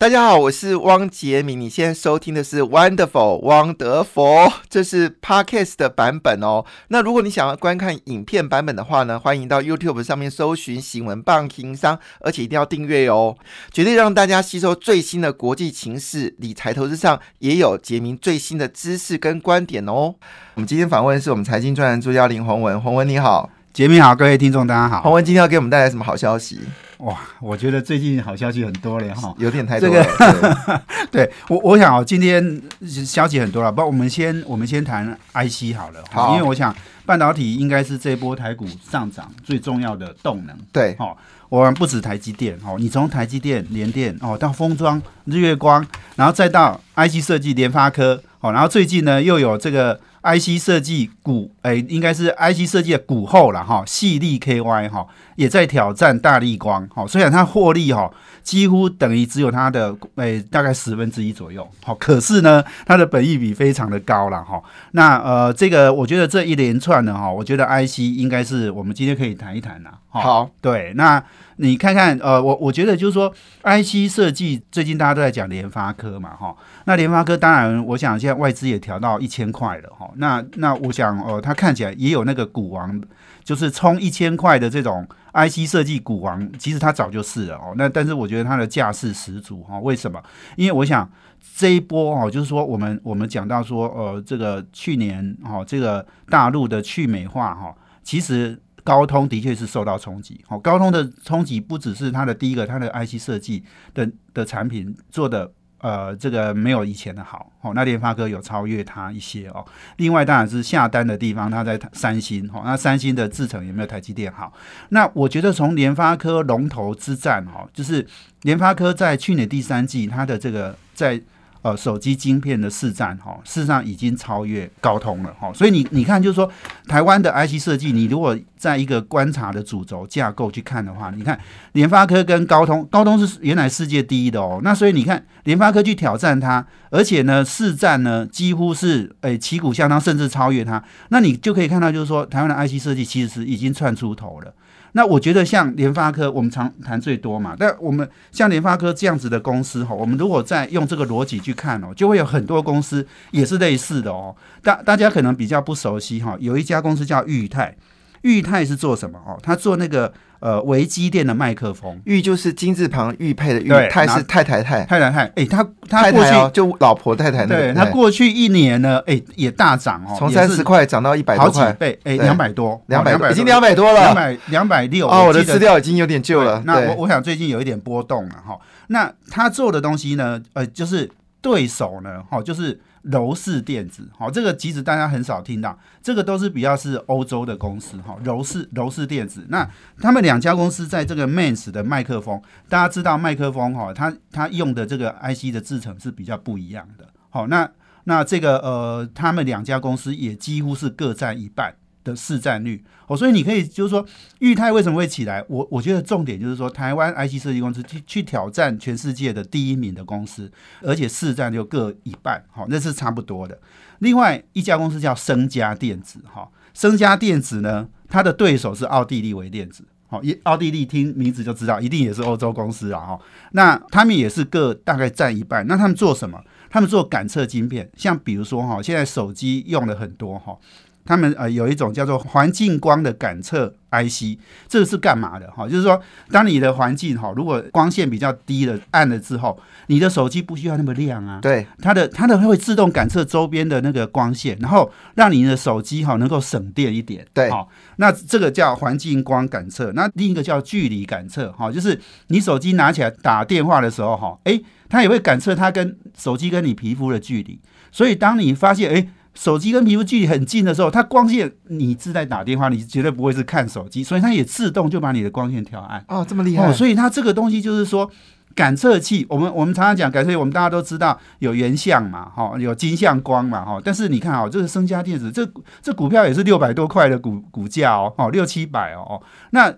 大家好，我是汪杰明。你现在收听的是 Wonderful 汪德佛，这是 Podcast 的版本哦。那如果你想要观看影片版本的话呢，欢迎到 YouTube 上面搜寻“新闻棒情商”，而且一定要订阅哦，绝对让大家吸收最新的国际情势、理财投资上也有杰明最新的知识跟观点哦。我们今天访问是我们财经专栏作家林宏文，宏文你好，杰明好，各位听众大家好。洪文今天要给我们带来什么好消息？哇，我觉得最近好消息很多了哈，有点太多了。对 我，我想哦，今天消息很多了，不，我们先我们先谈 IC 好了，好，因为我想半导体应该是这波台股上涨最重要的动能。对，哦，我们不止台积电哦，你从台积电、联电哦到封装、日月光，然后再到 IC 设计、联发科哦，然后最近呢又有这个。IC 设计股，哎，应该是 IC 设计的股后了哈，细粒 KY 哈，也在挑战大力光哈，虽然它获利哈几乎等于只有它的哎大概十分之一左右，好，可是呢它的本益比非常的高了哈，那呃这个我觉得这一连串的哈，我觉得 IC 应该是我们今天可以谈一谈呐，好，对，那。你看看，呃，我我觉得就是说，IC 设计最近大家都在讲联发科嘛，哈，那联发科当然，我想现在外资也调到一千块了，哈，那那我想，呃，他看起来也有那个股王，就是冲一千块的这种 IC 设计股王，其实他早就是了，哦，那但是我觉得它的架势十足，哈，为什么？因为我想这一波，哦，就是说我们我们讲到说，呃，这个去年，哈，这个大陆的去美化，哈，其实。高通的确是受到冲击，好，高通的冲击不只是它的第一个，它的 IC 设计的的产品做的呃这个没有以前的好，哦，那联发科有超越它一些哦。另外当然是下单的地方，它在三星，哦，那三星的制程也没有台积电好？那我觉得从联发科龙头之战，哈，就是联发科在去年第三季它的这个在。呃，手机晶片的市占哈，事实上已经超越高通了哈，所以你你看，就是说台湾的 IC 设计，你如果在一个观察的主轴架构去看的话，你看联发科跟高通，高通是原来世界第一的哦，那所以你看联发科去挑战它，而且呢市占呢几乎是诶旗鼓相当，甚至超越它，那你就可以看到，就是说台湾的 IC 设计其实是已经窜出头了。那我觉得像联发科，我们常谈最多嘛。但我们像联发科这样子的公司哈，我们如果再用这个逻辑去看哦，就会有很多公司也是类似的哦。大大家可能比较不熟悉哈，有一家公司叫裕泰，裕泰是做什么哦？他做那个。呃，维基店的麦克风，玉就是金字旁玉佩的玉，泰是太太太太太太，哎，他他过去就老婆太太那对他过去一年呢，哎，也大涨哦，从三十块涨到一百多块，倍，哎，两百多，两百已经两百多了，两百两百六哦，我的资料已经有点旧了。那我我想最近有一点波动了哈。那他做的东西呢，呃，就是对手呢，哈，就是。柔氏电子，好，这个其实大家很少听到，这个都是比较是欧洲的公司，哈，柔氏柔氏电子，那他们两家公司在这个 Mans 的麦克风，大家知道麦克风，哈，它它用的这个 IC 的制成是比较不一样的，好，那那这个呃，他们两家公司也几乎是各占一半。的市占率哦，所以你可以就是说，裕泰为什么会起来？我我觉得重点就是说，台湾 IC 设计公司去去挑战全世界的第一名的公司，而且市占就各一半，好，那是差不多的。另外一家公司叫升家电子，哈，升家电子呢，它的对手是奥地利微电子，好，一奥地利听名字就知道，一定也是欧洲公司啊，哈。那他们也是各大概占一半。那他们做什么？他们做感测晶片，像比如说哈，现在手机用了很多哈。他们呃有一种叫做环境光的感测 IC，这个是干嘛的哈？就是说，当你的环境哈，如果光线比较低的暗了之后，你的手机不需要那么亮啊。对，它的它的会自动感测周边的那个光线，然后让你的手机哈能够省电一点。对，好，那这个叫环境光感测。那另一个叫距离感测哈，就是你手机拿起来打电话的时候哈，诶，它也会感测它跟手机跟你皮肤的距离。所以当你发现诶。手机跟皮肤距离很近的时候，它光线你是在打电话，你绝对不会是看手机，所以它也自动就把你的光线调暗。哦，这么厉害！所以它这个东西就是说，感测器，我们我们常常讲感测器，我们大家都知道有原相嘛，哈，有金相光嘛，哈。但是你看哦，这个升家电子，这这股票也是六百多块的股股价哦，哦，六七百哦。那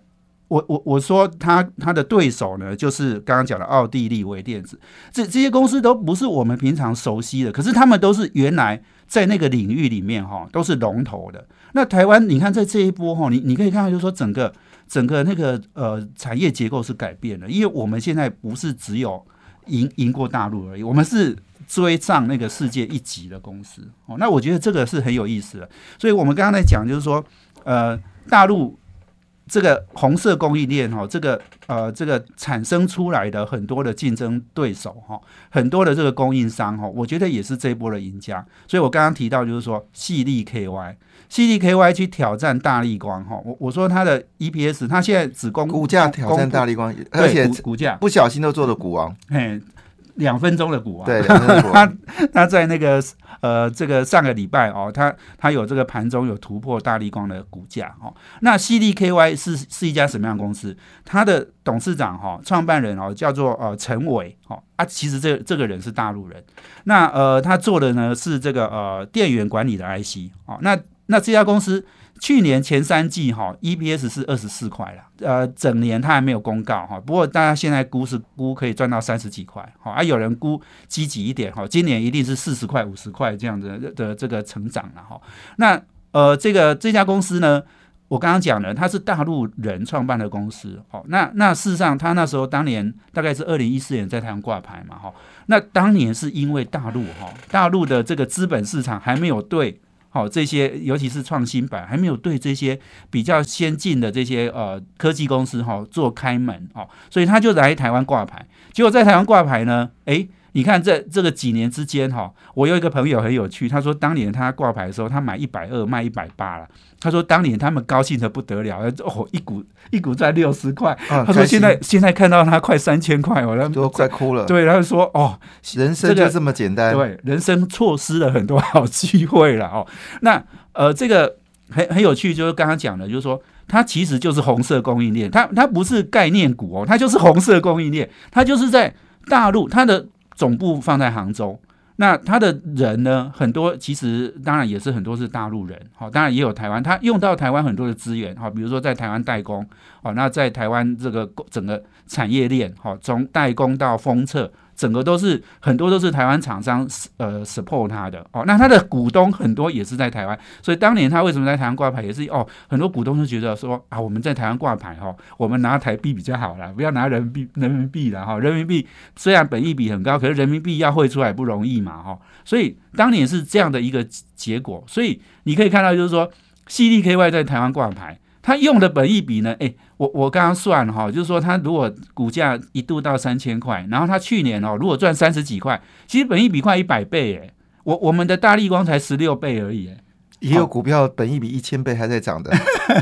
我我我说他他的对手呢，就是刚刚讲的奥地利微电子，这这些公司都不是我们平常熟悉的，可是他们都是原来。在那个领域里面哈，都是龙头的。那台湾，你看在这一波哈，你你可以看到，就是说整个整个那个呃产业结构是改变了，因为我们现在不是只有赢赢过大陆而已，我们是追上那个世界一级的公司哦。那我觉得这个是很有意思的。所以我们刚刚在讲，就是说，呃，大陆这个红色供应链哈，这个呃，这个产生出来的很多的竞争对手哈，很多的这个供应商哈，我觉得也是这一波的赢家。所以我刚刚提到就是说，细粒 KY，细粒 KY 去挑战大力光哈，我我说它的 EPS，它现在只供股价挑战大力光，而且股价不小心都做了股王，嘿。两分钟的股啊，对，他他在那个呃，这个上个礼拜哦，他他有这个盘中有突破大力光的股价哦。那 C D K Y 是是一家什么样的公司？他的董事长哈，创办人哦，叫做呃陈伟哦啊，其实这这个人是大陆人。那呃，他做的呢是这个呃电源管理的 I C 哦。那那这家公司。去年前三季哈，EPS 是二十四块了，呃，整年它还没有公告哈。不过大家现在估是估可以赚到三十几块，好，啊，有人估积极一点哈，今年一定是四十块、五十块这样的的这个成长了哈。那呃，这个这家公司呢，我刚刚讲了，它是大陆人创办的公司，好，那那事实上，他那时候当年大概是二零一四年在台湾挂牌嘛，哈，那当年是因为大陆哈，大陆的这个资本市场还没有对。好，这些尤其是创新板还没有对这些比较先进的这些呃科技公司哈做开门哦，所以他就来台湾挂牌。结果在台湾挂牌呢，诶。你看这这个几年之间哈，我有一个朋友很有趣，他说当年他挂牌的时候，他买一百二卖一百八了。他说当年他们高兴的不得了，哦一股 一股赚六十块。他说现在现在看到他快三千块，我都快哭了。对，他就说哦，人生就这么简单。对，人生错失了很多好机会了哦。那呃，这个很很有趣，就是刚刚讲的，就是说它其实就是红色供应链，它它不是概念股哦，它就是红色供应链，它就是在大陆它的。总部放在杭州，那他的人呢？很多其实当然也是很多是大陆人，好，当然也有台湾，他用到台湾很多的资源，好，比如说在台湾代工，好，那在台湾这个整个产业链，好，从代工到封测。整个都是很多都是台湾厂商呃 support 他的哦，那他的股东很多也是在台湾，所以当年他为什么在台湾挂牌也是哦，很多股东就觉得说啊，我们在台湾挂牌哈，我们拿台币比较好啦，不要拿人民币人民币了哈，人民币虽然本益比很高，可是人民币要汇出来不容易嘛哈，所以当年是这样的一个结果，所以你可以看到就是说 CDKY 在台湾挂牌。他用的本益比呢？诶，我我刚刚算哈，就是说他如果股价一度到三千块，然后他去年哦，如果赚三十几块，其实本益比快一百倍哎。我我们的大力光才十六倍而已哎。也有股票本益比一千倍还在涨的，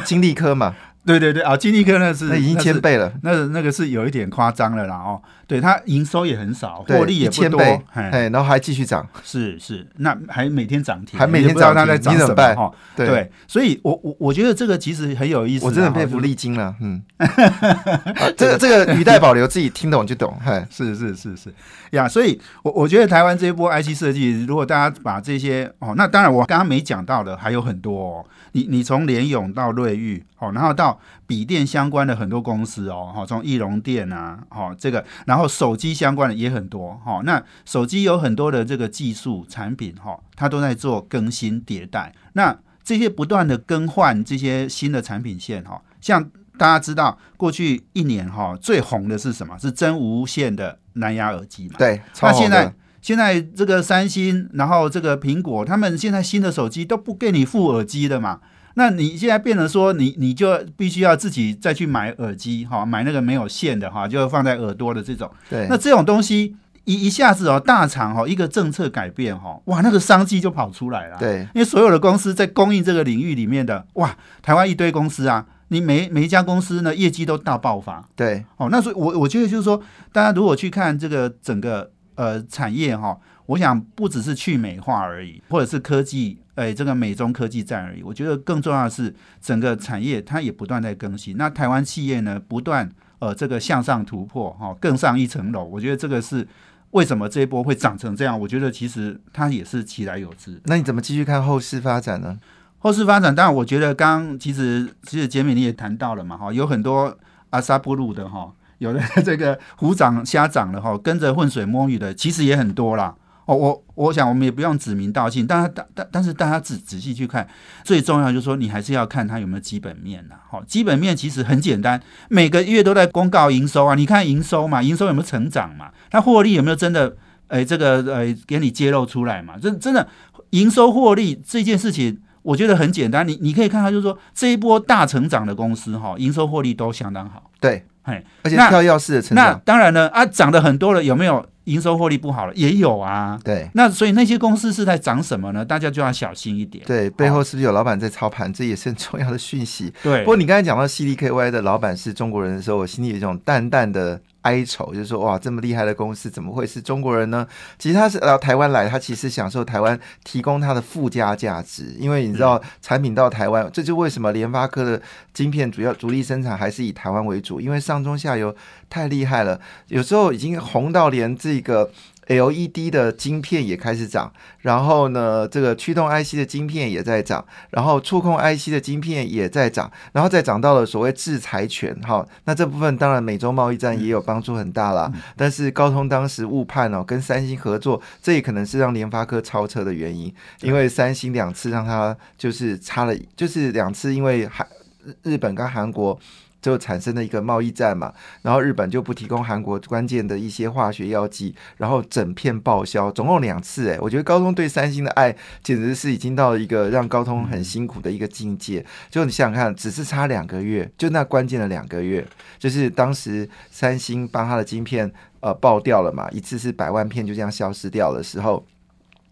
金利科嘛。对对对啊，金立科那是那已经千倍了，那那个是有一点夸张了啦哦。对，它营收也很少，获利也不多，哎，然后还继续涨，是是，那还每天涨停，还每天涨，它在涨什么哈？对，所以我我我觉得这个其实很有意思，我真的佩服利金了，嗯，这个这个语带保留，自己听懂就懂，嗨，是是是是。呀，所以我我觉得台湾这一波 IC 设计，如果大家把这些哦，那当然我刚刚没讲到的还有很多哦，你你从联勇到瑞昱哦，然后到笔电相关的很多公司哦，哈，从易容电啊，哈，这个，然后手机相关的也很多，哈，那手机有很多的这个技术产品，哈，它都在做更新迭代。那这些不断的更换这些新的产品线，哈，像大家知道过去一年哈最红的是什么？是真无线的蓝牙耳机嘛？对，那现在现在这个三星，然后这个苹果，他们现在新的手机都不给你附耳机的嘛？那你现在变成说，你你就必须要自己再去买耳机哈，买那个没有线的哈，就放在耳朵的这种。对。那这种东西一一下子哦，大厂哦一个政策改变哈，哇，那个商机就跑出来了。对。因为所有的公司在供应这个领域里面的，哇，台湾一堆公司啊，你每每一家公司呢业绩都大爆发。对。哦，那所以我我觉得就是说，大家如果去看这个整个呃产业哈。我想不只是去美化而已，或者是科技，哎，这个美中科技战而已。我觉得更重要的是整个产业它也不断在更新。那台湾企业呢，不断呃这个向上突破，哈，更上一层楼。我觉得这个是为什么这一波会长成这样。我觉得其实它也是其来有之。那你怎么继续看后市发展呢？后市发展，当然我觉得刚其实其实杰米你也谈到了嘛，哈，有很多阿萨布鲁的哈，有的 这个虎掌瞎掌了哈，跟着浑水摸鱼的，其实也很多啦。哦，我我想我们也不用指名道姓，但但但但是大家仔仔细去看，最重要就是说，你还是要看它有没有基本面呐。好，基本面其实很简单，每个月都在公告营收啊，你看营收嘛，营收有没有成长嘛？它获利有没有真的，哎，这个呃，给你揭露出来嘛？真真的营收获利这件事情，我觉得很简单，你你可以看它，就是说这一波大成长的公司哈，营收获利都相当好。对，嘿，而且跳跃式的成那长，当然了啊，涨的很多了，有没有营收获利不好了？也有啊。对那所以那些公司是在涨什么呢？大家就要小心一点。对，背后是不是有老板在操盘？这也是很重要的讯息。对不过你刚才讲到 CDKY 的老板是中国人的时候，我心里有一种淡淡的哀愁，就是说哇，这么厉害的公司怎么会是中国人呢？其实他是到台湾来，他其实享受台湾提供他的附加价值，因为你知道产品到台湾，这就为什么联发科的晶片主要主力生产还是以台湾为主，因为上中下游太厉害了，有时候已经红到连这个。LED 的晶片也开始涨，然后呢，这个驱动 IC 的晶片也在涨，然后触控 IC 的晶片也在涨，然后再涨到了所谓制裁权，哈，那这部分当然美洲贸易战也有帮助很大啦。但是高通当时误判哦，跟三星合作，这也可能是让联发科超车的原因，因为三星两次让它就是差了，就是两次因为韩日日本跟韩国。就产生了一个贸易战嘛，然后日本就不提供韩国关键的一些化学药剂，然后整片报销，总共两次。哎，我觉得高通对三星的爱简直是已经到了一个让高通很辛苦的一个境界。就你想想看，只是差两个月，就那关键的两个月，就是当时三星帮他的晶片呃爆掉了嘛，一次是百万片就这样消失掉的时候。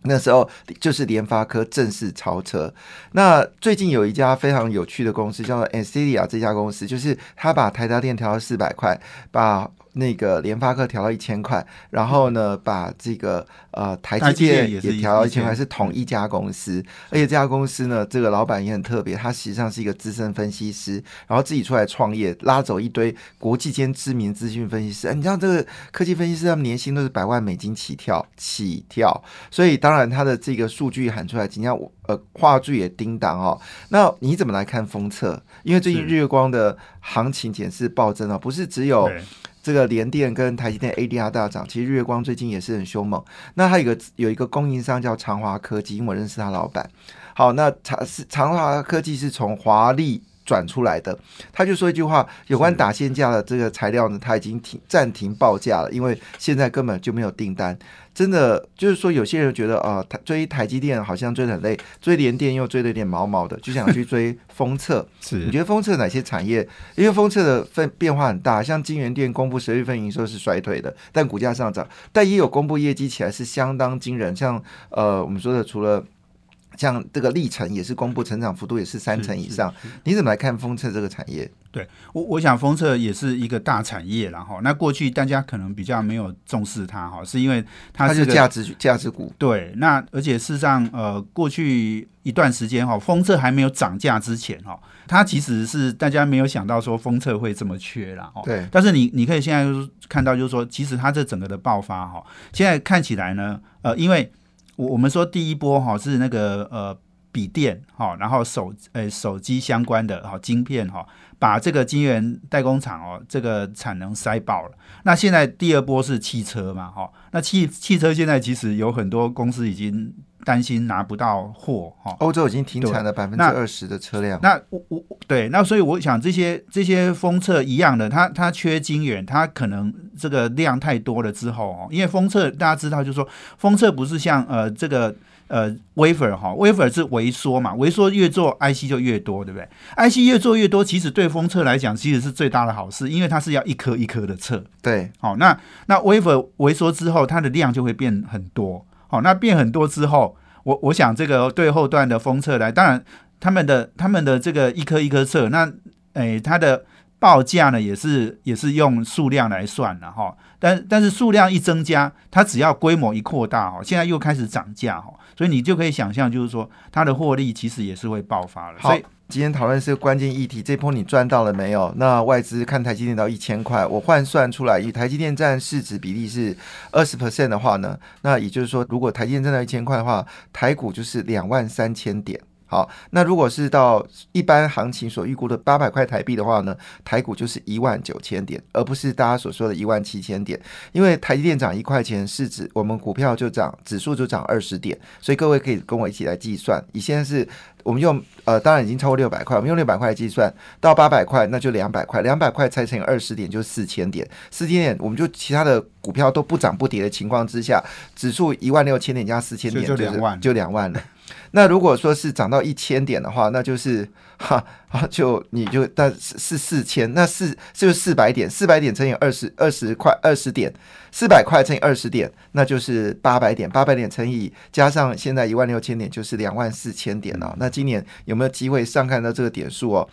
那时候就是联发科正式超车。那最近有一家非常有趣的公司，叫做 Ancilia 这家公司，就是他把台达电调到四百块，把那个联发科调到一千块，然后呢，把这个呃台积电也调到一千块，是同一家公司。而且这家公司呢，这个老板也很特别，他实际上是一个资深分析师，然后自己出来创业，拉走一堆国际间知名资讯分析师。你知道这个科技分析师，他们年薪都是百万美金起跳，起跳。所以当然他的这个数据喊出来，今天呃话剧也叮当哦。那你怎么来看封测？因为最近日月光的行情简直暴增哦，不是只有。这个联电跟台积电 ADR 大涨，其实日月光最近也是很凶猛。那它有个有一个供应商叫长华科技，因为我认识他老板。好，那长是长华科技是从华丽转出来的，他就说一句话，有关打线架的这个材料呢，他已经停暂停报价了，因为现在根本就没有订单。真的就是说，有些人觉得啊，台追台积电好像追得很累，追联电又追得有点毛毛的，就想去追封测。是，你觉得封测哪些产业？因为封测的分变化很大，像金源店公布十月份营收是衰退的，但股价上涨，但也有公布业绩起来是相当惊人，像呃我们说的除了。像这个历程也是公布成长幅度也是三成以上，你怎么来看封测这个产业？对我，我想封测也是一个大产业，然后那过去大家可能比较没有重视它哈，是因为它是价值价值股。对，那而且事实上，呃，过去一段时间哈，封测还没有涨价之前哈，它其实是大家没有想到说封测会这么缺了哈。对，但是你你可以现在看到，就是说，其实它这整个的爆发哈，现在看起来呢，呃，因为。我我们说第一波哈是那个呃笔电哈，然后手呃手机相关的哈晶片哈，把这个晶圆代工厂哦这个产能塞爆了。那现在第二波是汽车嘛哈，那汽汽车现在其实有很多公司已经担心拿不到货哈，欧洲已经停产了百分之二十的车辆。那我我对那所以我想这些这些封测一样的，它它缺晶圆，它可能。这个量太多了之后哦，因为封测大家知道，就是说封测不是像呃这个呃 wafer 哈，wafer 是微缩嘛，微缩越做 IC 就越多，对不对？IC 越做越多，其实对封测来讲其实是最大的好事，因为它是要一颗一颗的测。对，好，那那 wafer 微缩之后，它的量就会变很多。好，那变很多之后，我我想这个对后段的封测来，当然他们的他们的这个一颗一颗测，那诶它的。报价呢也是也是用数量来算的哈，但但是数量一增加，它只要规模一扩大哈，现在又开始涨价哈，所以你就可以想象，就是说它的获利其实也是会爆发了。好，今天讨论是个关键议题，这波你赚到了没有？那外资看台积电到一千块，我换算出来，以台积电占市值比例是二十 percent 的话呢，那也就是说，如果台积电占到一千块的话，台股就是两万三千点。好，那如果是到一般行情所预估的八百块台币的话呢，台股就是一万九千点，而不是大家所说的一万七千点。因为台积电涨一块钱，是指我们股票就涨，指数就涨二十点，所以各位可以跟我一起来计算。以现在是我们用呃，当然已经超过六百块，我们用六百块计算到八百块，那就两百块，两百块拆乘以二十点就四千点，四千点我们就其他的股票都不涨不跌的情况之下，指数一万六千点加四千点就两万，就两万了。那如果说是涨到一千点的话，那就是 哈啊，就你就但是是四千，那四就是四百点，四百点乘以二十二十块二十点，四百块乘以二十点，那就是八百点，八百点乘以加上现在一万六千点，就是两万四千点了。那今年有没有机会上看到这个点数哦？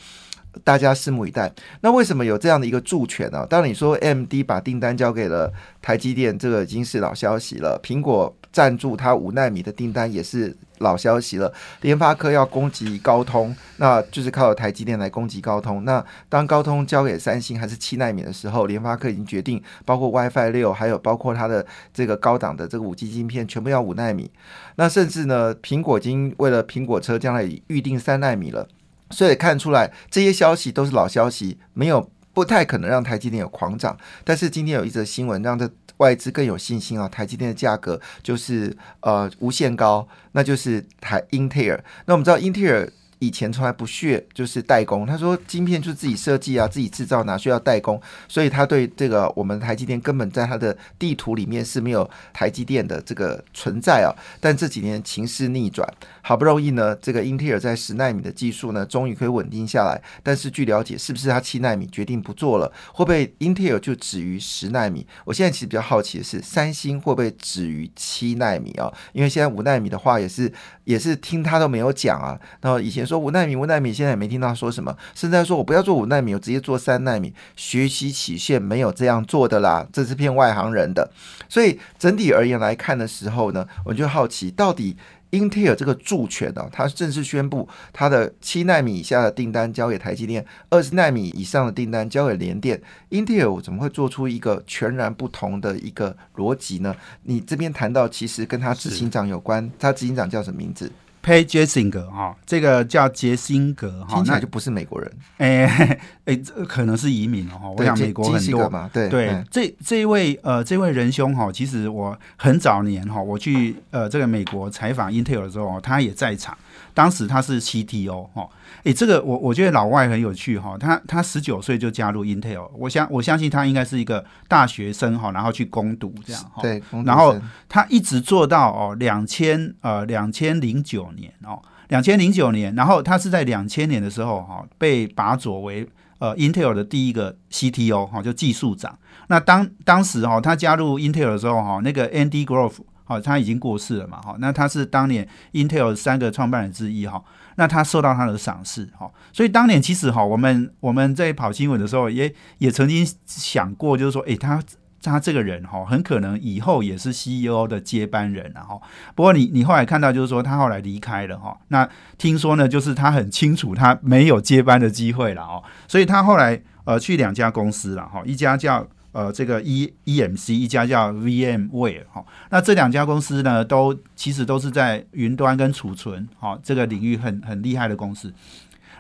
大家拭目以待。那为什么有这样的一个助权呢？当你说 M D 把订单交给了台积电，这个已经是老消息了。苹果赞助它五纳米的订单也是老消息了。联发科要攻击高通，那就是靠台积电来攻击高通。那当高通交给三星还是七纳米的时候，联发科已经决定，包括 WiFi 六，还有包括它的这个高档的这个五 G 晶片，全部要五纳米。那甚至呢，苹果已经为了苹果车将来预定三纳米了。所以看出来，这些消息都是老消息，没有不太可能让台积电有狂涨。但是今天有一则新闻，让这外资更有信心啊，台积电的价格就是呃无限高，那就是台英特尔。那我们知道英特尔。以前从来不屑就是代工，他说晶片就自己设计啊，自己制造，哪需要代工？所以他对这个我们台积电根本在他的地图里面是没有台积电的这个存在啊。但这几年情势逆转，好不容易呢，这个英特尔在十纳米的技术呢，终于可以稳定下来。但是据了解，是不是他七纳米决定不做了？会不会英特尔就止于十纳米？我现在其实比较好奇的是，三星会不会止于七纳米啊？因为现在五纳米的话也是也是听他都没有讲啊。然后以前。说五纳米，五纳米，现在也没听到说什么。现在说我不要做五纳米，我直接做三纳米。学习曲线没有这样做的啦，这是骗外行人的。所以整体而言来看的时候呢，我就好奇，到底英特尔这个助权呢，它正式宣布它的七纳米以下的订单交给台积电，二十纳米以上的订单交给联电。英特尔怎么会做出一个全然不同的一个逻辑呢？你这边谈到，其实跟他执行长有关，他执行长叫什么名字？Pay Jessinger 哈，这个叫杰辛格哈，那就不是美国人，哎哎，可能是移民哦哈。我想美国很多嘛，对对，这这一位呃这位仁兄哈，其实我很早年哈，我去呃这个美国采访 Intel 的时候，他也在场。当时他是 CTO 哈，诶，这个我我觉得老外很有趣哈，他他十九岁就加入 Intel，我相我相信他应该是一个大学生哈，然后去攻读这样哈，对，然后他一直做到哦两千呃两千零九年哦两千零九年，然后他是在两千年的时候哈被拔擢为呃 Intel 的第一个 CTO 哈，就技术长。那当当时哈他加入 Intel 的时候哈，那个 Andy Grove。好，他已经过世了嘛？哈，那他是当年 Intel 三个创办人之一哈。那他受到他的赏识哈，所以当年其实哈，我们我们在跑新闻的时候，也也曾经想过，就是说，诶，他他这个人哈，很可能以后也是 CEO 的接班人然后，不过你你后来看到，就是说他后来离开了哈。那听说呢，就是他很清楚他没有接班的机会了哦，所以他后来呃去两家公司了哈，一家叫。呃，这个 E E M C 一家叫 V M Ware 哈，那这两家公司呢，都其实都是在云端跟储存哈这个领域很很厉害的公司。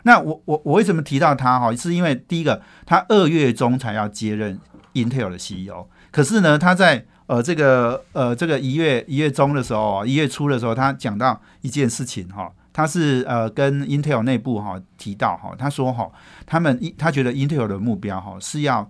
那我我我为什么提到他哈？是因为第一个，他二月中才要接任 Intel 的 CEO，可是呢，他在呃这个呃这个一月一月中的时候，一月初的时候，他讲到一件事情哈，他是呃跟 Intel 内部哈提到哈，他说哈，他们一他觉得 Intel 的目标哈是要。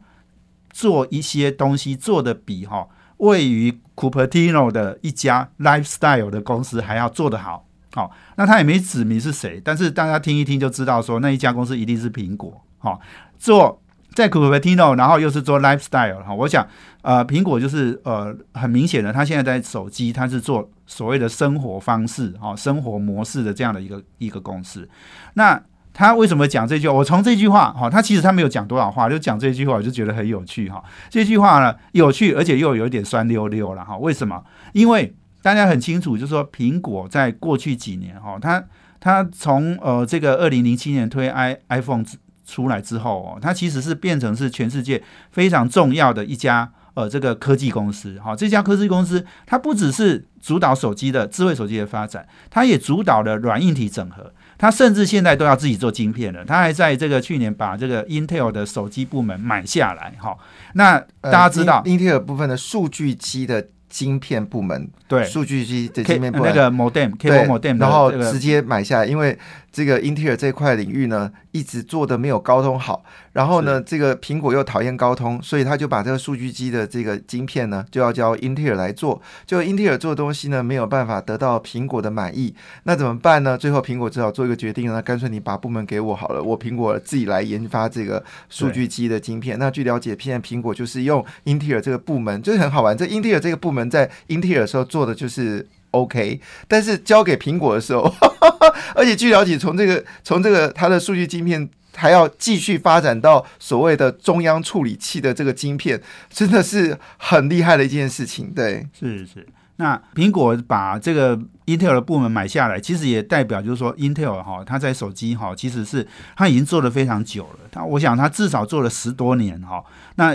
做一些东西做的比哈位于 Cupertino 的一家 Lifestyle 的公司还要做得好，好，那他也没指明是谁，但是大家听一听就知道，说那一家公司一定是苹果，哈，做在 Cupertino，然后又是做 Lifestyle 哈，我想呃苹果就是呃很明显的，他现在在手机，它是做所谓的生活方式哈生活模式的这样的一个一个公司，那。他为什么讲这句话？我从这句话，哈，他其实他没有讲多少话，就讲这句话，我就觉得很有趣，哈。这句话呢，有趣，而且又有一点酸溜溜了，哈。为什么？因为大家很清楚，就是说，苹果在过去几年，哈，它它从呃这个二零零七年推 i iPhone 之出来之后，哦，它其实是变成是全世界非常重要的一家呃这个科技公司，哈。这家科技公司，它不只是主导手机的智慧手机的发展，它也主导了软硬体整合。它甚至现在都要自己做晶片了。他还在这个去年把这个 Intel 的手机部门买下来，哈。那大家知道，Intel 部分的数据机的。晶片部门对数据机的晶片部门那个 modem，cable modem，然后直接买下来，因为。这个英特尔这块领域呢，一直做的没有高通好。然后呢，这个苹果又讨厌高通，所以他就把这个数据机的这个晶片呢，就要交英特尔来做。就英特尔做的东西呢，没有办法得到苹果的满意，那怎么办呢？最后苹果只好做一个决定，那干脆你把部门给我好了，我苹果自己来研发这个数据机的晶片。那据了解，现在苹果就是用英特尔这个部门，就是很好玩。这英特尔这个部门在英特尔的时候做的就是。OK，但是交给苹果的时候，而且据了解，从这个从这个它的数据晶片还要继续发展到所谓的中央处理器的这个晶片，真的是很厉害的一件事情。对，是是。那苹果把这个 Intel 的部门买下来，其实也代表就是说，Intel 哈，它在手机哈，其实是它已经做了非常久了。它我想它至少做了十多年哈。那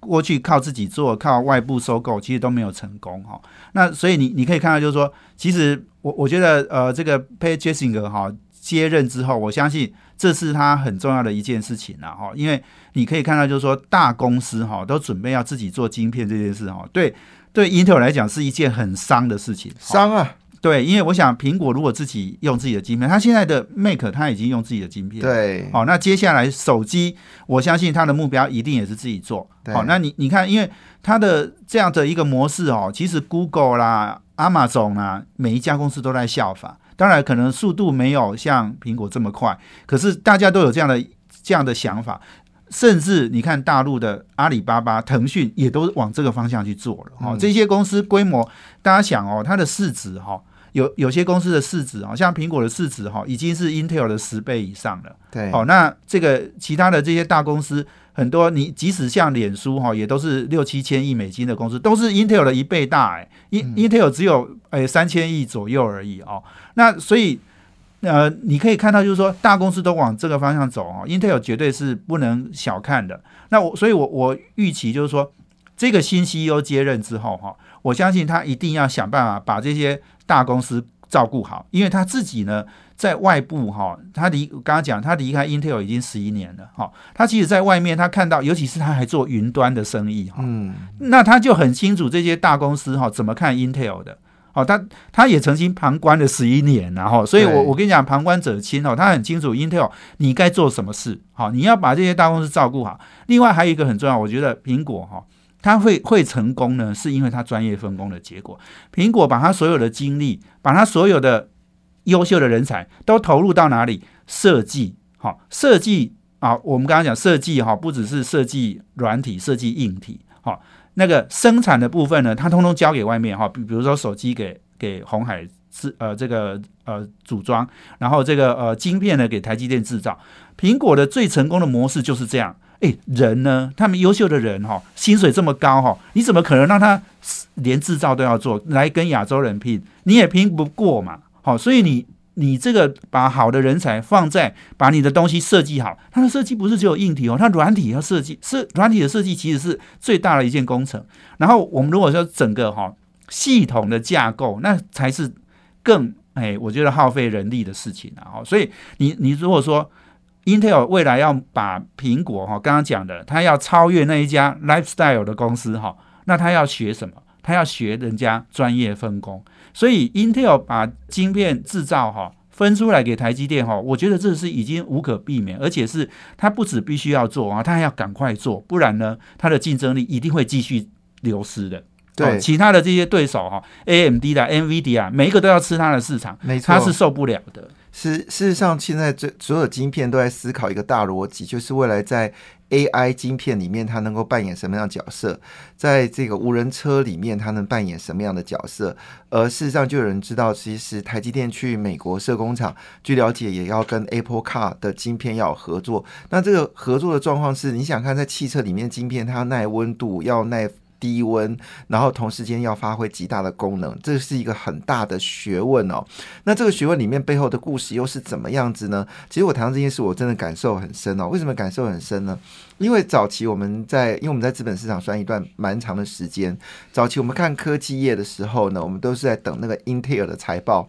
过去靠自己做，靠外部收购，其实都没有成功哈。那所以你你可以看到，就是说，其实我我觉得，呃，这个 Pay Jessinger 哈接任之后，我相信这是他很重要的一件事情了哈。因为你可以看到，就是说，大公司哈都准备要自己做晶片这件事哈，对对，Intel 来讲是一件很伤的事情，伤啊。对，因为我想苹果如果自己用自己的晶片，它现在的 Make 它已经用自己的晶片，对，好，那接下来手机，我相信它的目标一定也是自己做，好，那你你看，因为它的这样的一个模式哦，其实 Google 啦、Amazon 啦，每一家公司都在效仿，当然可能速度没有像苹果这么快，可是大家都有这样的这样的想法。甚至你看大陆的阿里巴巴、腾讯也都往这个方向去做了。哈。这些公司规模，大家想哦，它的市值哈，有有些公司的市值啊，像苹果的市值哈，已经是 Intel 的十倍以上了。对，好，那这个其他的这些大公司，很多你即使像脸书哈，也都是六七千亿美金的公司，都是 Intel 的一倍大哎，In Intel 只有哎三千亿左右而已哦。那所以。呃，你可以看到，就是说大公司都往这个方向走哦，Intel 绝对是不能小看的。那我，所以我我预期就是说，这个新 CEO 接任之后哈，我相信他一定要想办法把这些大公司照顾好，因为他自己呢在外部哈，他离刚刚讲他离开 Intel 已经十一年了哈，他其实在外面他看到，尤其是他还做云端的生意哈，嗯，那他就很清楚这些大公司哈怎么看 Intel 的。哦，他他也曾经旁观了十一年，然后，所以我我跟你讲，旁观者清哦，他很清楚 Intel 你该做什么事，好，你要把这些大公司照顾好。另外还有一个很重要，我觉得苹果哈，他会会成功呢，是因为他专业分工的结果。苹果把他所有的精力，把他所有的优秀的人才都投入到哪里？设计，好，设计啊，我们刚刚讲设计哈，不只是设计软体，设计硬体，好。那个生产的部分呢，它通通交给外面哈，比比如说手机给给红海制呃这个呃组装，然后这个呃晶片呢给台积电制造。苹果的最成功的模式就是这样，哎，人呢，他们优秀的人哈，薪水这么高哈，你怎么可能让他连制造都要做来跟亚洲人拼？你也拼不过嘛，好，所以你。你这个把好的人才放在把你的东西设计好，它的设计不是只有硬体哦，它软体要设计，是软体的设计其实是最大的一件工程。然后我们如果说整个哈系统的架构，那才是更哎，我觉得耗费人力的事情啊。所以你你如果说 Intel 未来要把苹果哈刚刚讲的，它要超越那一家 Lifestyle 的公司哈，那它要学什么？它要学人家专业分工。所以，Intel 把晶片制造哈分出来给台积电哈，我觉得这是已经无可避免，而且是它不止必须要做啊，它还要赶快做，不然呢，它的竞争力一定会继续流失的。对，其他的这些对手哈，AMD 的、NVIDIA 每一个都要吃它的市场，没错，它是受不了的。事事实上，现在这所有晶片都在思考一个大逻辑，就是未来在 AI 晶片里面，它能够扮演什么样的角色？在这个无人车里面，它能扮演什么样的角色？而事实上，就有人知道，其实台积电去美国设工厂，据了解，也要跟 Apple Car 的晶片要合作。那这个合作的状况是，你想看在汽车里面晶片，它要耐温度，要耐。低温，然后同时间要发挥极大的功能，这是一个很大的学问哦。那这个学问里面背后的故事又是怎么样子呢？其实我谈到这件事，我真的感受很深哦。为什么感受很深呢？因为早期我们在，因为我们在资本市场算一段蛮长的时间。早期我们看科技业的时候呢，我们都是在等那个英特尔的财报。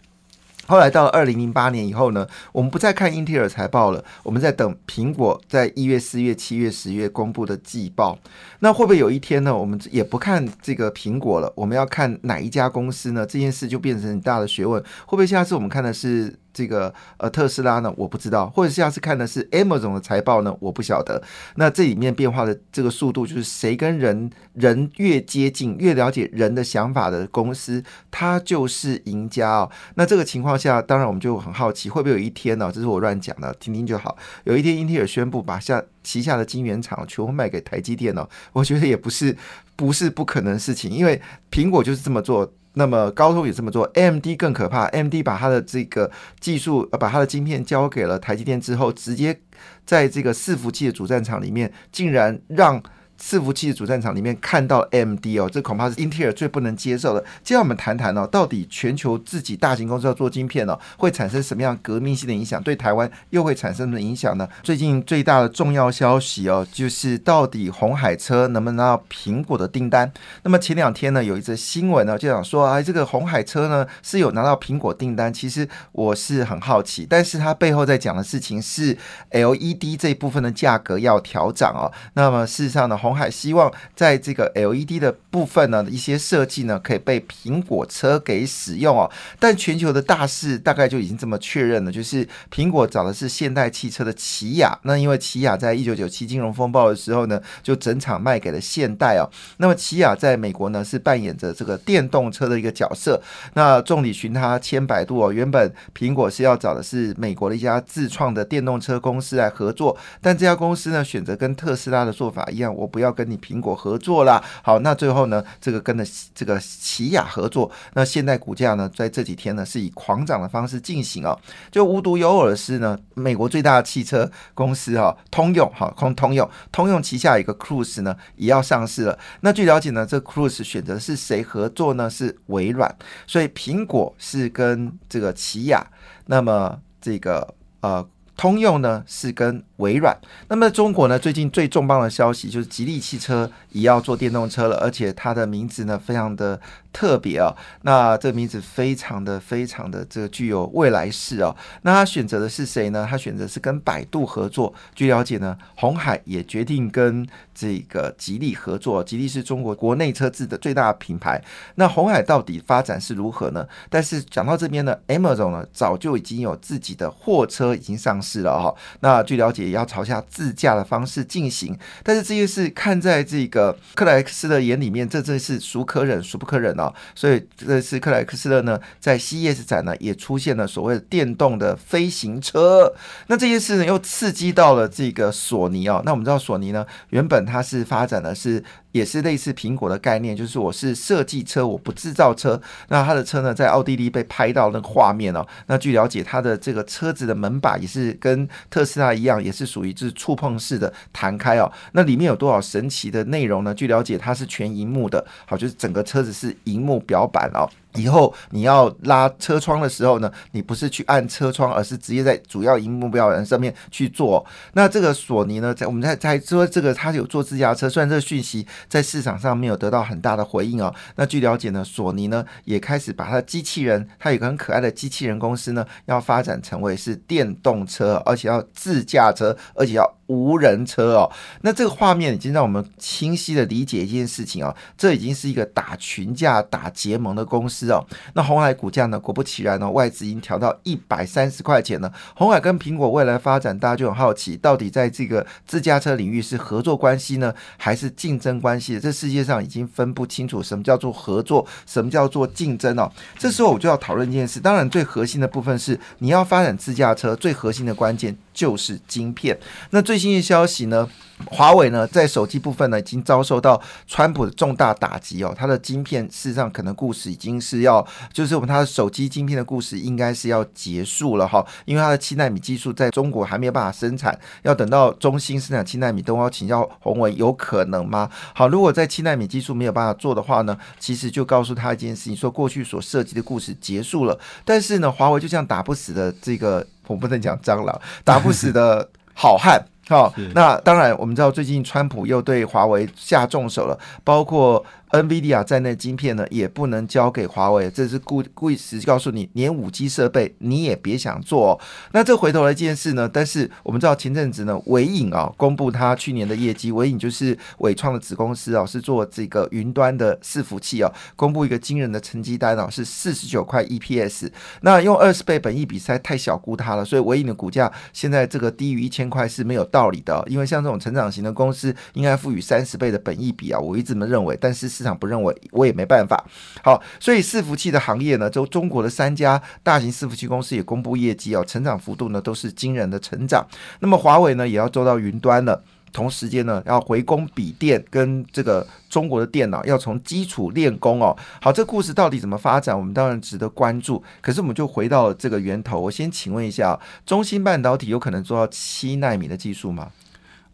后来到了二零零八年以后呢，我们不再看英特尔财报了，我们在等苹果在一月、四月、七月、十月公布的季报。那会不会有一天呢，我们也不看这个苹果了？我们要看哪一家公司呢？这件事就变成很大的学问。会不会下次我们看的是？这个呃特斯拉呢，我不知道，或者下次看的是 Amazon 的财报呢，我不晓得。那这里面变化的这个速度，就是谁跟人人越接近，越了解人的想法的公司，它就是赢家哦。那这个情况下，当然我们就很好奇，会不会有一天呢？这是我乱讲的，听听就好。有一天英特尔宣布把下旗下的晶圆厂全部卖给台积电哦，我觉得也不是不是不可能的事情，因为苹果就是这么做。那么高通也这么做，AMD 更可怕，AMD 把它的这个技术，把它的晶片交给了台积电之后，直接在这个伺服器的主战场里面，竟然让。伺服器的主战场里面看到 M D 哦，这恐怕是英特尔最不能接受的。接下来我们谈谈哦，到底全球自己大型公司要做晶片哦，会产生什么样革命性的影响？对台湾又会产生什么影响呢？最近最大的重要消息哦，就是到底红海车能不能拿到苹果的订单？那么前两天呢，有一则新闻呢，就想说啊，这个红海车呢是有拿到苹果订单。其实我是很好奇，但是它背后在讲的事情是 LED 这一部分的价格要调涨哦。那么事实上呢，红红海希望在这个 LED 的部分呢，一些设计呢，可以被苹果车给使用哦。但全球的大势大概就已经这么确认了，就是苹果找的是现代汽车的起亚。那因为起亚在一九九七金融风暴的时候呢，就整场卖给了现代哦。那么起亚在美国呢，是扮演着这个电动车的一个角色。那众里寻他千百度哦，原本苹果是要找的是美国的一家自创的电动车公司来合作，但这家公司呢，选择跟特斯拉的做法一样，我不。不要跟你苹果合作啦。好，那最后呢，这个跟的这个起亚合作，那现在股价呢，在这几天呢，是以狂涨的方式进行哦。就无独有偶的是呢，美国最大的汽车公司哈，通用哈，通通用，通用旗下一个 Cruise 呢，也要上市了。那据了解呢，这 Cruise 选择是谁合作呢？是微软。所以苹果是跟这个起亚，那么这个呃，通用呢是跟。微软，那么中国呢？最近最重磅的消息就是吉利汽车也要做电动车了，而且它的名字呢非常的特别哦。那这个名字非常的非常的这个具有未来式哦。那他选择的是谁呢？他选择是跟百度合作。据了解呢，红海也决定跟这个吉利合作。吉利是中国国内车子的最大品牌。那红海到底发展是如何呢？但是讲到这边呢，Amazon 呢早就已经有自己的货车已经上市了哈。那据了解。也要朝下自驾的方式进行，但是这些事看在这个克莱克斯的眼里面，这真是孰可忍孰不可忍啊。所以这次克莱克斯勒呢，在 CES 展呢，也出现了所谓的电动的飞行车。那这件事呢，又刺激到了这个索尼哦。那我们知道索尼呢，原本它是发展的是。也是类似苹果的概念，就是我是设计车，我不制造车。那它的车呢，在奥地利被拍到那个画面哦。那据了解，它的这个车子的门把也是跟特斯拉一样，也是属于就是触碰式的弹开哦。那里面有多少神奇的内容呢？据了解，它是全银幕的，好，就是整个车子是银幕表板哦。以后你要拉车窗的时候呢，你不是去按车窗，而是直接在主要荧幕标人上面去做。那这个索尼呢，在我们在在说这个它有做自驾车，虽然这个讯息在市场上没有得到很大的回应哦。那据了解呢，索尼呢也开始把它机器人，它有个很可爱的机器人公司呢，要发展成为是电动车，而且要自驾车，而且要。无人车哦，那这个画面已经让我们清晰的理解一件事情哦，这已经是一个打群架、打结盟的公司哦。那红海股价呢？果不其然呢，外资已经调到一百三十块钱了。红海跟苹果未来发展，大家就很好奇，到底在这个自驾车领域是合作关系呢，还是竞争关系？这世界上已经分不清楚什么叫做合作，什么叫做竞争哦。这时候我就要讨论一件事，当然最核心的部分是你要发展自驾车，最核心的关键。就是晶片。那最新的消息呢？华为呢，在手机部分呢，已经遭受到川普的重大打击哦。它的晶片事实上可能故事已经是要，就是我们它的手机晶片的故事应该是要结束了哈。因为它的七纳米技术在中国还没有办法生产，要等到中兴生产七纳米，都要请教宏文，有可能吗？好，如果在七纳米技术没有办法做的话呢，其实就告诉他一件事情，说过去所涉及的故事结束了。但是呢，华为就这样打不死的这个。我不能讲蟑螂，打不死的好汉。好，那当然，我们知道最近川普又对华为下重手了，包括 NVIDIA 在内晶片呢，也不能交给华为，这是故故意是告诉你，连五 G 设备你也别想做。哦那这回头来一件事呢，但是我们知道前阵子呢，伟影啊公布他去年的业绩，伟影就是伟创的子公司啊，是做这个云端的伺服器啊，公布一个惊人的成绩单啊，是四十九块 EPS。那用二十倍本益比实在太小估它了，所以伟影的股价现在这个低于一千块是没有道理的，因为像这种成长型的公司应该赋予三十倍的本益比啊，我一直这么认为，但是市场不认为，我也没办法。好，所以伺服器的行业呢，就中国的三家大型伺服器公司也公布业绩哦，成长幅度呢都是惊人的成长。那么华为呢也要做到云端了，同时间呢要回攻笔电跟这个中国的电脑，要从基础练功哦。好，这故事到底怎么发展，我们当然值得关注。可是我们就回到这个源头，我先请问一下，中芯半导体有可能做到七纳米的技术吗？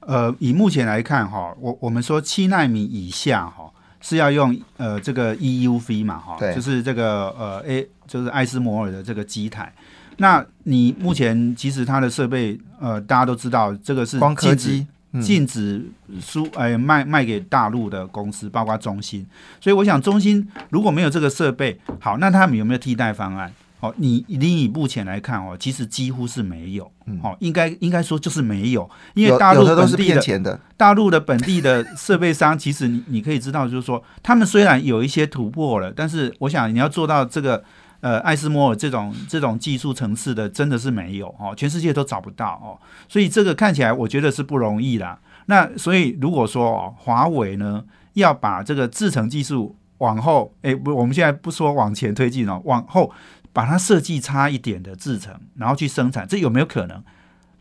呃，以目前来看哈，我我们说七纳米以下哈是要用呃这个 EUV 嘛哈，就是这个呃 A 就是艾斯摩尔的这个机台。那你目前其实它的设备呃大家都知道，这个是光刻机禁止输哎卖卖给大陆的公司，包括中芯。所以我想中芯如果没有这个设备，好，那他们有没有替代方案？哦，你你以目前来看哦，其实几乎是没有，哦，应该应该说就是没有，因为大陆都是骗钱的。大陆的本地的设备商，其实你你可以知道，就是说他们虽然有一些突破了，但是我想你要做到这个呃艾斯摩尔这种这种技术层次的，真的是没有哦，全世界都找不到哦，所以这个看起来我觉得是不容易啦。那所以如果说哦，华为呢要把这个制程技术往后，哎不，我们现在不说往前推进哦，往后。把它设计差一点的制成，然后去生产，这有没有可能？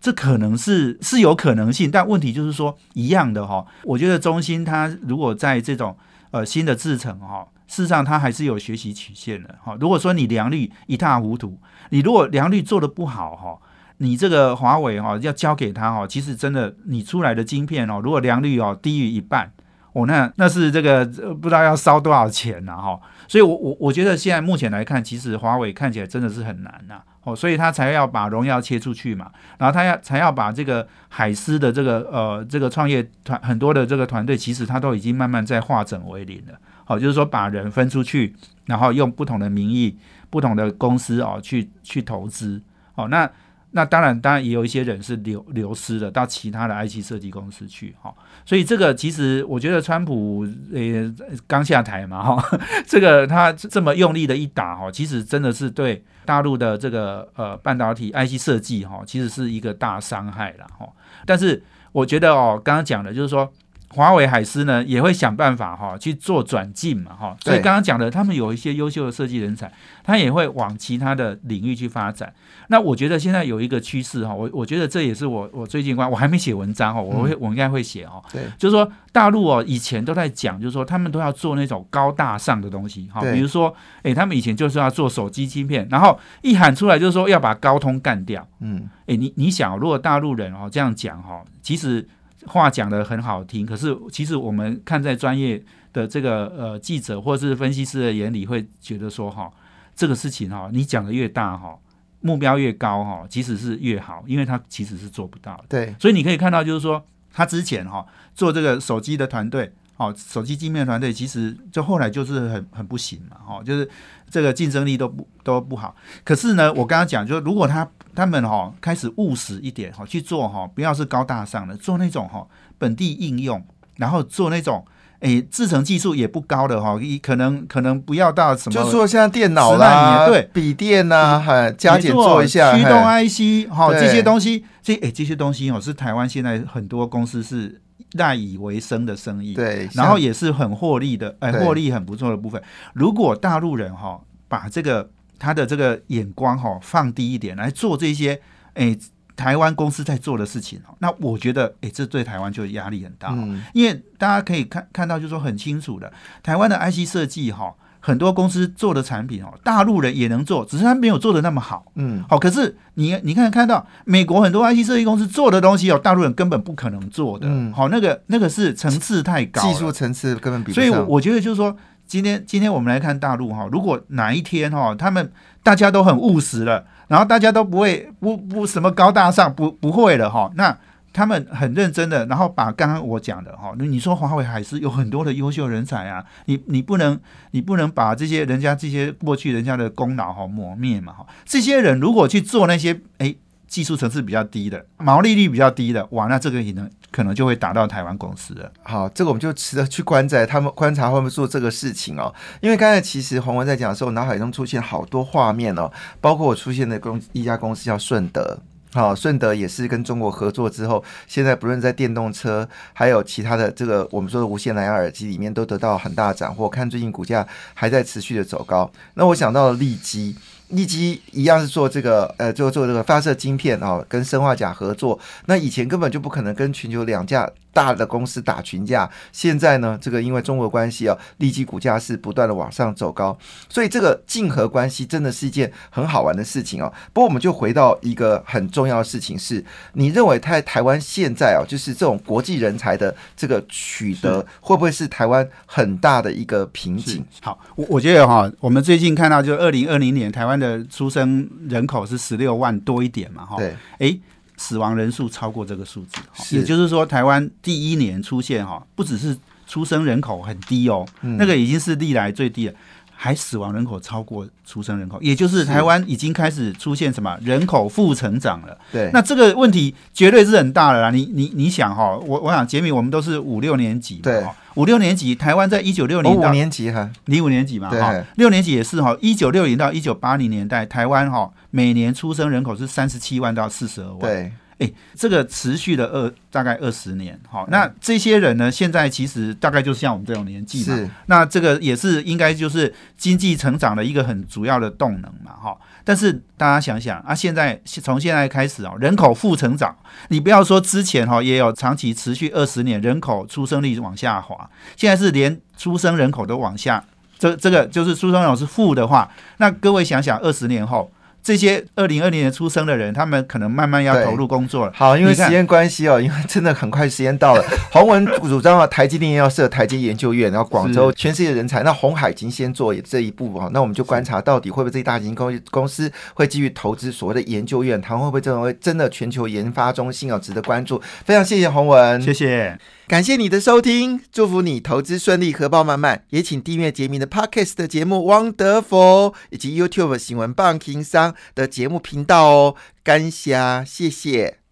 这可能是是有可能性，但问题就是说一样的哈。我觉得中芯它如果在这种呃新的制程哈，事实上它还是有学习曲线的哈。如果说你良率一塌糊涂，你如果良率做的不好哈，你这个华为哈要交给他哈，其实真的你出来的晶片哦，如果良率哦低于一半。哦，那那是这个不知道要烧多少钱呢？哈，所以，我我我觉得现在目前来看，其实华为看起来真的是很难呐。哦，所以他才要把荣耀切出去嘛，然后他要才要把这个海思的这个呃这个创业团很多的这个团队，其实他都已经慢慢在化整为零了。好，就是说把人分出去，然后用不同的名义、不同的公司哦去去投资。哦，那。那当然，当然也有一些人是流流失了，到其他的 IC 设计公司去哈。所以这个其实我觉得川普呃刚下台嘛哈，这个他这么用力的一打哈，其实真的是对大陆的这个呃半导体 IC 设计哈，其实是一个大伤害了哈。但是我觉得哦，刚刚讲的就是说。华为海思呢也会想办法哈去做转进嘛哈，所以刚刚讲的，他们有一些优秀的设计人才，他也会往其他的领域去发展。那我觉得现在有一个趋势哈，我我觉得这也是我我最近关我还没写文章哦，我会我应该会写哦。对，就是说大陆哦以前都在讲，就是说他们都要做那种高大上的东西哈，比如说哎他们以前就是要做手机芯片，然后一喊出来就是说要把高通干掉。嗯，哎你你想如果大陆人哦这样讲哈，其实。话讲的很好听，可是其实我们看在专业的这个呃记者或是分析师的眼里，会觉得说哈，这个事情哈，你讲的越大哈，目标越高哈，其实是越好，因为他其实是做不到的。对，所以你可以看到，就是说他之前哈做这个手机的团队，哦，手机镜面团队，其实就后来就是很很不行嘛，哈，就是这个竞争力都不都不好。可是呢，我刚刚讲，就是如果他他们哈开始务实一点哈去做哈，不要是高大上的，做那种哈本地应用，然后做那种诶制成技术也不高的哈，可能可能不要到什么，就说像电脑啦，对，笔电呐，哈，加减做一下驱动 IC 哈这些东西，这诶这些东西哦是台湾现在很多公司是赖以为生的生意，对，然后也是很获利的，哎，获利很不错的部分。如果大陆人哈把这个。他的这个眼光哈放低一点来做这些哎台湾公司在做的事情哦，那我觉得哎这对台湾就压力很大，因为大家可以看看到，就是说很清楚的，台湾的 IC 设计哈，很多公司做的产品哦，大陆人也能做，只是他没有做的那么好，嗯，好，可是你你看看到美国很多 IC 设计公司做的东西哦，大陆人根本不可能做的，嗯，好，那个那个是层次太高，技术层次根本比不上，所以我觉得就是说。今天，今天我们来看大陆哈，如果哪一天哈，他们大家都很务实了，然后大家都不会不不什么高大上，不不会了哈，那他们很认真的，然后把刚刚我讲的哈，你说华为还是有很多的优秀人才啊，你你不能你不能把这些人家这些过去人家的功劳哈抹灭嘛哈，这些人如果去做那些哎技术层次比较低的，毛利率比较低的，哇，那这个可能可能就会打到台湾公司了。好，这个我们就值得去观察他们观察会不会做这个事情哦。因为刚才其实洪文在讲的时候，脑海中出现好多画面哦，包括我出现的公一家公司叫顺德。好，顺德也是跟中国合作之后，现在不论在电动车，还有其他的这个我们说的无线蓝牙耳机里面，都得到很大的斩获。看最近股价还在持续的走高。那我想到了利基，利基一样是做这个呃，做做这个发射晶片啊，跟生化甲合作。那以前根本就不可能跟全球两架。大的公司打群架，现在呢，这个因为中国关系啊，立即股价是不断的往上走高，所以这个竞合关系真的是一件很好玩的事情哦。不过我们就回到一个很重要的事情，是你认为在台湾现在啊，就是这种国际人才的这个取得，会不会是台湾很大的一个瓶颈？好，我我觉得哈，我们最近看到就二零二零年台湾的出生人口是十六万多一点嘛，哈，对，哎。死亡人数超过这个数字，也就是说，台湾第一年出现哈，不只是出生人口很低哦，那个已经是历来最低了，还死亡人口超过出生人口，也就是台湾已经开始出现什么人口负成长了。对，那这个问题绝对是很大的啦。你你你想哈，我我想杰米，我们都是五六年级，对，五六年级，台湾在一九六零到五年级哈，零五年级嘛，哈，六年级也是哈，一九六零到一九八零年代，台湾哈。每年出生人口是三十七万到四十二万，对，哎，这个持续了二大概二十年，好，那这些人呢，现在其实大概就是像我们这种年纪嘛，那这个也是应该就是经济成长的一个很主要的动能嘛，哈。但是大家想想啊，现在从现在开始哦，人口负成长，你不要说之前哈也有长期持续二十年人口出生率往下滑，现在是连出生人口都往下，这这个就是出生人口是负的话，那各位想想二十年后。这些二零二零年出生的人，他们可能慢慢要投入工作了。好，因为时间关系哦，因为真的很快时间到了。洪文主张啊，台积电要设台积研究院，然后广州全世界人才。那红海已经先做这一步哦，那我们就观察到底会不会这些大型公公司会继续投资所谓的研究院，他会不会成为真的全球研发中心啊？值得关注。非常谢谢洪文，谢谢。感谢你的收听，祝福你投资顺利，荷包满满。也请订阅杰明的 Podcast 的节目《Wonderful》，以及 YouTube 新闻棒情商的节目频道哦。感谢，谢谢。